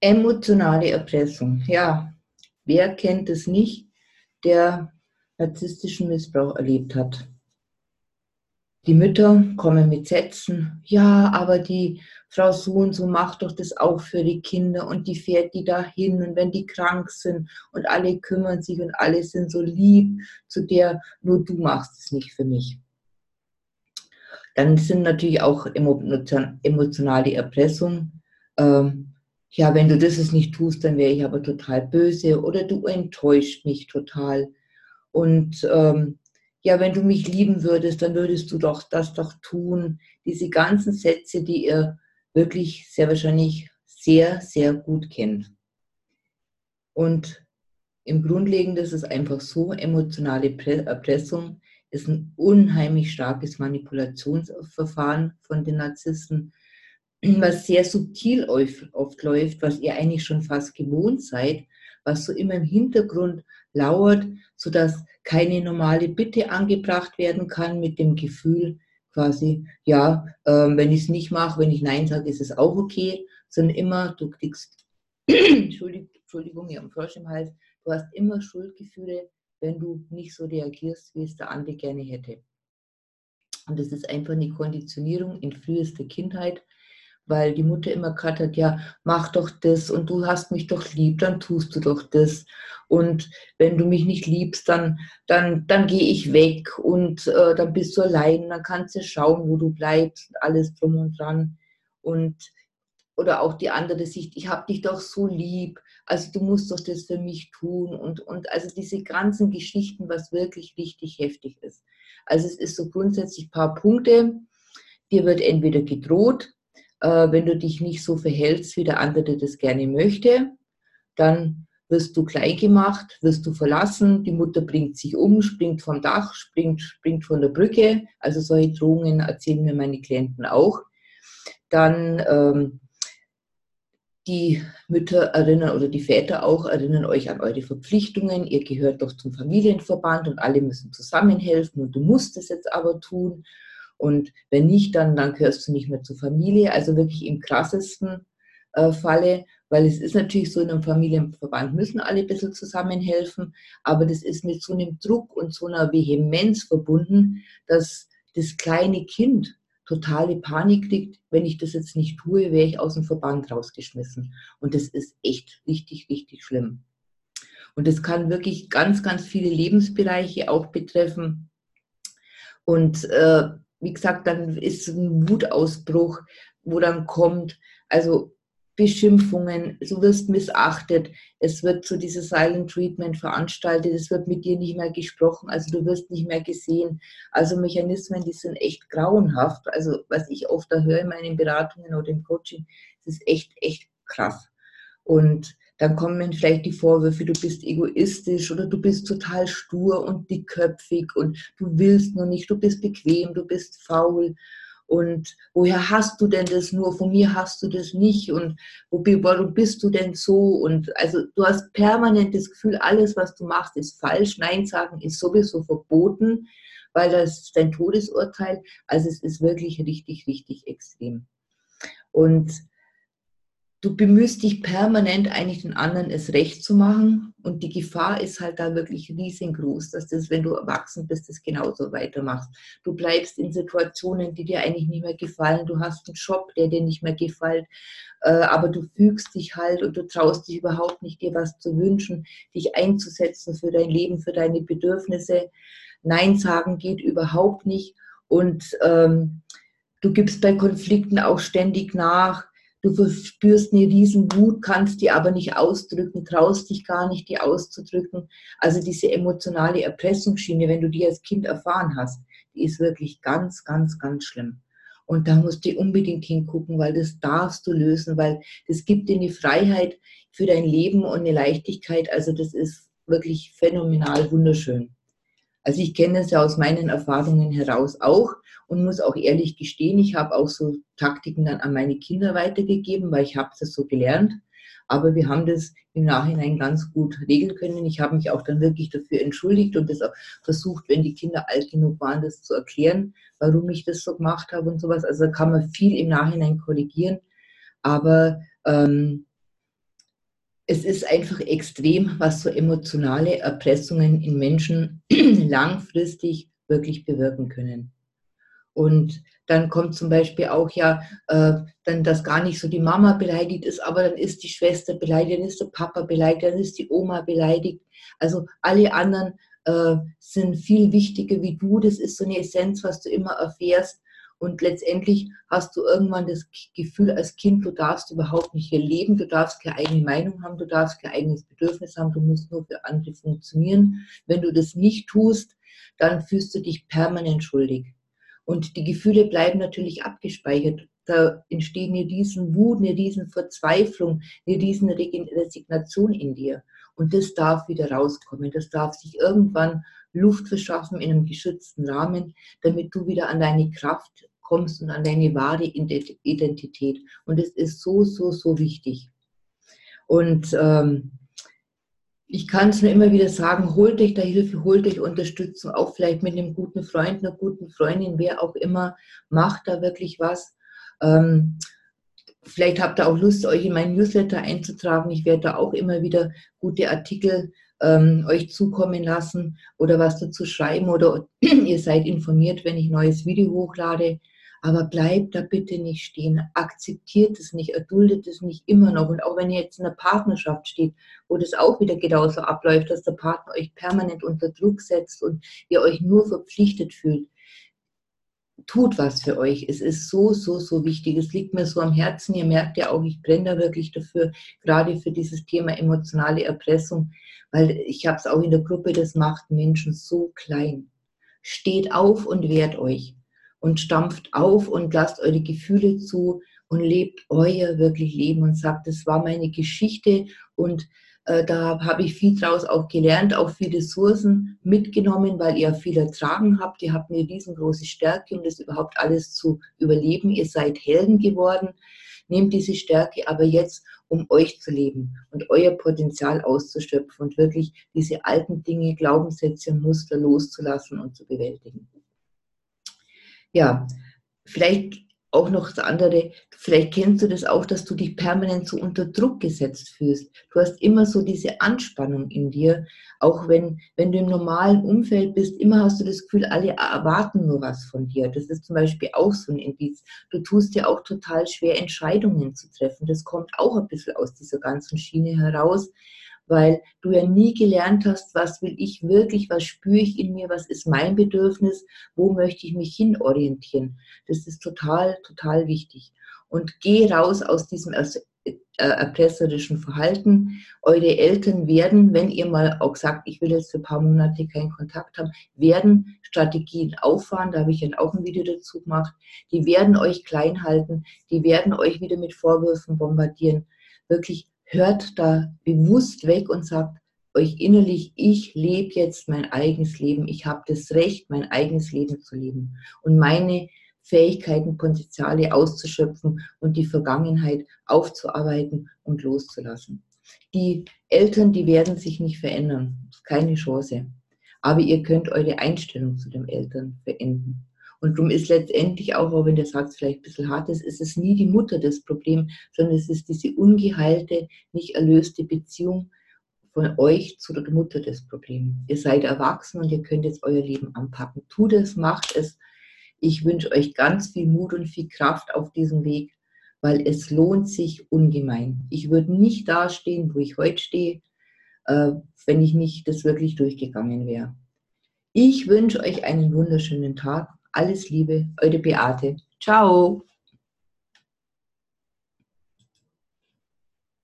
Emotionale Erpressung. Ja, wer kennt es nicht, der narzisstischen Missbrauch erlebt hat? Die Mütter kommen mit Sätzen, ja, aber die Frau so und so macht doch das auch für die Kinder und die fährt die dahin und wenn die krank sind und alle kümmern sich und alle sind so lieb zu der, nur du machst es nicht für mich. Dann sind natürlich auch emotionale Erpressung. Ähm, ja, wenn du das nicht tust, dann wäre ich aber total böse oder du enttäuscht mich total. Und ähm, ja, wenn du mich lieben würdest, dann würdest du doch das doch tun. Diese ganzen Sätze, die ihr wirklich sehr wahrscheinlich sehr, sehr gut kennt. Und im Grundlegenden ist es einfach so, emotionale Erpressung ist ein unheimlich starkes Manipulationsverfahren von den Narzissten, was sehr subtil oft läuft, was ihr eigentlich schon fast gewohnt seid, was so immer im Hintergrund lauert, sodass keine normale Bitte angebracht werden kann mit dem Gefühl quasi, ja, äh, wenn ich es nicht mache, wenn ich Nein sage, ist es auch okay, sondern immer, du kriegst, Entschuldigung, ich habe Frosch im Hals, du hast immer Schuldgefühle, wenn du nicht so reagierst, wie es der andere gerne hätte. Und das ist einfach eine Konditionierung in frühester Kindheit, weil die Mutter immer gerade hat, ja, mach doch das und du hast mich doch lieb, dann tust du doch das. Und wenn du mich nicht liebst, dann, dann, dann gehe ich weg und äh, dann bist du allein, dann kannst du schauen, wo du bleibst, alles drum und dran. Und oder auch die andere Sicht, ich habe dich doch so lieb, also du musst doch das für mich tun und, und also diese ganzen Geschichten, was wirklich richtig heftig ist. Also es ist so grundsätzlich ein paar Punkte, dir wird entweder gedroht, äh, wenn du dich nicht so verhältst, wie der andere das gerne möchte, dann wirst du klein gemacht, wirst du verlassen, die Mutter bringt sich um, springt vom Dach, springt, springt von der Brücke. Also solche Drohungen erzählen mir meine Klienten auch. Dann ähm, die Mütter erinnern oder die Väter auch erinnern euch an eure Verpflichtungen. Ihr gehört doch zum Familienverband und alle müssen zusammenhelfen und du musst es jetzt aber tun. Und wenn nicht, dann, dann gehörst du nicht mehr zur Familie. Also wirklich im krassesten äh, Falle, weil es ist natürlich so, in einem Familienverband müssen alle ein bisschen zusammenhelfen, aber das ist mit so einem Druck und so einer Vehemenz verbunden, dass das kleine Kind totale Panik kriegt, wenn ich das jetzt nicht tue, wäre ich aus dem Verband rausgeschmissen. Und das ist echt richtig, richtig schlimm. Und das kann wirklich ganz, ganz viele Lebensbereiche auch betreffen. Und äh, wie gesagt, dann ist ein Wutausbruch, wo dann kommt, also Beschimpfungen, du wirst missachtet, es wird so dieses Silent Treatment veranstaltet, es wird mit dir nicht mehr gesprochen, also du wirst nicht mehr gesehen. Also Mechanismen, die sind echt grauenhaft. Also was ich oft da höre in meinen Beratungen oder im Coaching, das ist echt, echt krass. Und dann kommen vielleicht die Vorwürfe, du bist egoistisch oder du bist total stur und dickköpfig und du willst nur nicht, du bist bequem, du bist faul. Und woher hast du denn das nur? Von mir hast du das nicht. Und wo, warum bist du denn so? Und also du hast permanent das Gefühl, alles, was du machst, ist falsch. Nein sagen ist sowieso verboten, weil das ist dein Todesurteil. Also es ist wirklich richtig, richtig extrem. Und du bemühst dich permanent eigentlich den anderen es recht zu machen. Und die Gefahr ist halt da wirklich riesengroß, dass das, wenn du erwachsen bist, das genauso weitermachst. Du bleibst in Situationen, die dir eigentlich nicht mehr gefallen, du hast einen Job, der dir nicht mehr gefällt, äh, aber du fügst dich halt und du traust dich überhaupt nicht, dir was zu wünschen, dich einzusetzen für dein Leben, für deine Bedürfnisse. Nein sagen geht überhaupt nicht. Und ähm, du gibst bei Konflikten auch ständig nach Du verspürst eine riesen Wut, kannst die aber nicht ausdrücken, traust dich gar nicht, die auszudrücken. Also diese emotionale Erpressungsschiene, wenn du die als Kind erfahren hast, die ist wirklich ganz, ganz, ganz schlimm. Und da musst du unbedingt hingucken, weil das darfst du lösen, weil das gibt dir eine Freiheit für dein Leben und eine Leichtigkeit. Also das ist wirklich phänomenal wunderschön. Also ich kenne es ja aus meinen Erfahrungen heraus auch und muss auch ehrlich gestehen, ich habe auch so Taktiken dann an meine Kinder weitergegeben, weil ich habe das so gelernt. Aber wir haben das im Nachhinein ganz gut regeln können. Ich habe mich auch dann wirklich dafür entschuldigt und das auch versucht, wenn die Kinder alt genug waren, das zu erklären, warum ich das so gemacht habe und sowas. Also da kann man viel im Nachhinein korrigieren. Aber ähm, es ist einfach extrem, was so emotionale Erpressungen in Menschen langfristig wirklich bewirken können. Und dann kommt zum Beispiel auch ja, äh, dann, dass gar nicht so die Mama beleidigt ist, aber dann ist die Schwester beleidigt, dann ist der Papa beleidigt, dann ist die Oma beleidigt. Also alle anderen äh, sind viel wichtiger wie du. Das ist so eine Essenz, was du immer erfährst. Und letztendlich hast du irgendwann das Gefühl als Kind, du darfst überhaupt nicht hier leben, du darfst keine eigene Meinung haben, du darfst kein eigenes Bedürfnis haben, du musst nur für andere funktionieren. Wenn du das nicht tust, dann fühlst du dich permanent schuldig. Und die Gefühle bleiben natürlich abgespeichert. Da entsteht eine riesen Wut, eine riesen Verzweiflung, eine riesen Resignation in dir. Und das darf wieder rauskommen. Das darf sich irgendwann Luft verschaffen in einem geschützten Rahmen, damit du wieder an deine Kraft kommst und an deine wahre Identität. Und es ist so, so, so wichtig. Und ähm, ich kann es nur immer wieder sagen, holt euch da Hilfe, holt euch Unterstützung, auch vielleicht mit einem guten Freund, einer guten Freundin, wer auch immer, macht da wirklich was. Ähm, vielleicht habt ihr auch Lust, euch in meinen Newsletter einzutragen. Ich werde da auch immer wieder gute Artikel ähm, euch zukommen lassen oder was dazu schreiben oder ihr seid informiert, wenn ich neues Video hochlade. Aber bleibt da bitte nicht stehen. Akzeptiert es nicht, erduldet es nicht immer noch. Und auch wenn ihr jetzt in einer Partnerschaft steht, wo das auch wieder genauso abläuft, dass der Partner euch permanent unter Druck setzt und ihr euch nur verpflichtet fühlt, tut was für euch. Es ist so, so, so wichtig. Es liegt mir so am Herzen. Ihr merkt ja auch, ich brenne da wirklich dafür, gerade für dieses Thema emotionale Erpressung, weil ich habe es auch in der Gruppe, das macht Menschen so klein. Steht auf und wehrt euch und stampft auf und lasst eure Gefühle zu und lebt euer wirklich Leben und sagt, das war meine Geschichte und da habe ich viel draus auch gelernt, auch viele Ressourcen mitgenommen, weil ihr viel ertragen habt. Ihr habt eine riesengroße Stärke, um das überhaupt alles zu überleben. Ihr seid Helden geworden. Nehmt diese Stärke aber jetzt, um euch zu leben und euer Potenzial auszuschöpfen und wirklich diese alten Dinge, Glaubenssätze und Muster loszulassen und zu bewältigen. Ja, vielleicht auch noch das andere, vielleicht kennst du das auch, dass du dich permanent so unter Druck gesetzt fühlst. Du hast immer so diese Anspannung in dir, auch wenn, wenn du im normalen Umfeld bist, immer hast du das Gefühl, alle erwarten nur was von dir. Das ist zum Beispiel auch so ein Indiz. Du tust dir auch total schwer, Entscheidungen zu treffen. Das kommt auch ein bisschen aus dieser ganzen Schiene heraus weil du ja nie gelernt hast, was will ich wirklich, was spüre ich in mir, was ist mein Bedürfnis, wo möchte ich mich hinorientieren. Das ist total, total wichtig. Und geh raus aus diesem äh, erpresserischen Verhalten. Eure Eltern werden, wenn ihr mal auch sagt, ich will jetzt für ein paar Monate keinen Kontakt haben, werden Strategien auffahren, da habe ich dann auch ein Video dazu gemacht, die werden euch klein halten, die werden euch wieder mit Vorwürfen bombardieren. Wirklich hört da bewusst weg und sagt euch innerlich, ich lebe jetzt mein eigenes Leben, ich habe das Recht, mein eigenes Leben zu leben und meine Fähigkeiten, Potenziale auszuschöpfen und die Vergangenheit aufzuarbeiten und loszulassen. Die Eltern, die werden sich nicht verändern, keine Chance. Aber ihr könnt eure Einstellung zu den Eltern verändern. Und darum ist letztendlich auch, auch wenn der Satz vielleicht ein bisschen hart ist, ist es nie die Mutter das Problem, sondern es ist diese ungeheilte, nicht erlöste Beziehung von euch zu der Mutter das Problem. Ihr seid erwachsen und ihr könnt jetzt euer Leben anpacken. Tut es, macht es. Ich wünsche euch ganz viel Mut und viel Kraft auf diesem Weg, weil es lohnt sich ungemein. Ich würde nicht dastehen, wo ich heute stehe, äh, wenn ich nicht das wirklich durchgegangen wäre. Ich wünsche euch einen wunderschönen Tag alles Liebe, eure Beate. Ciao.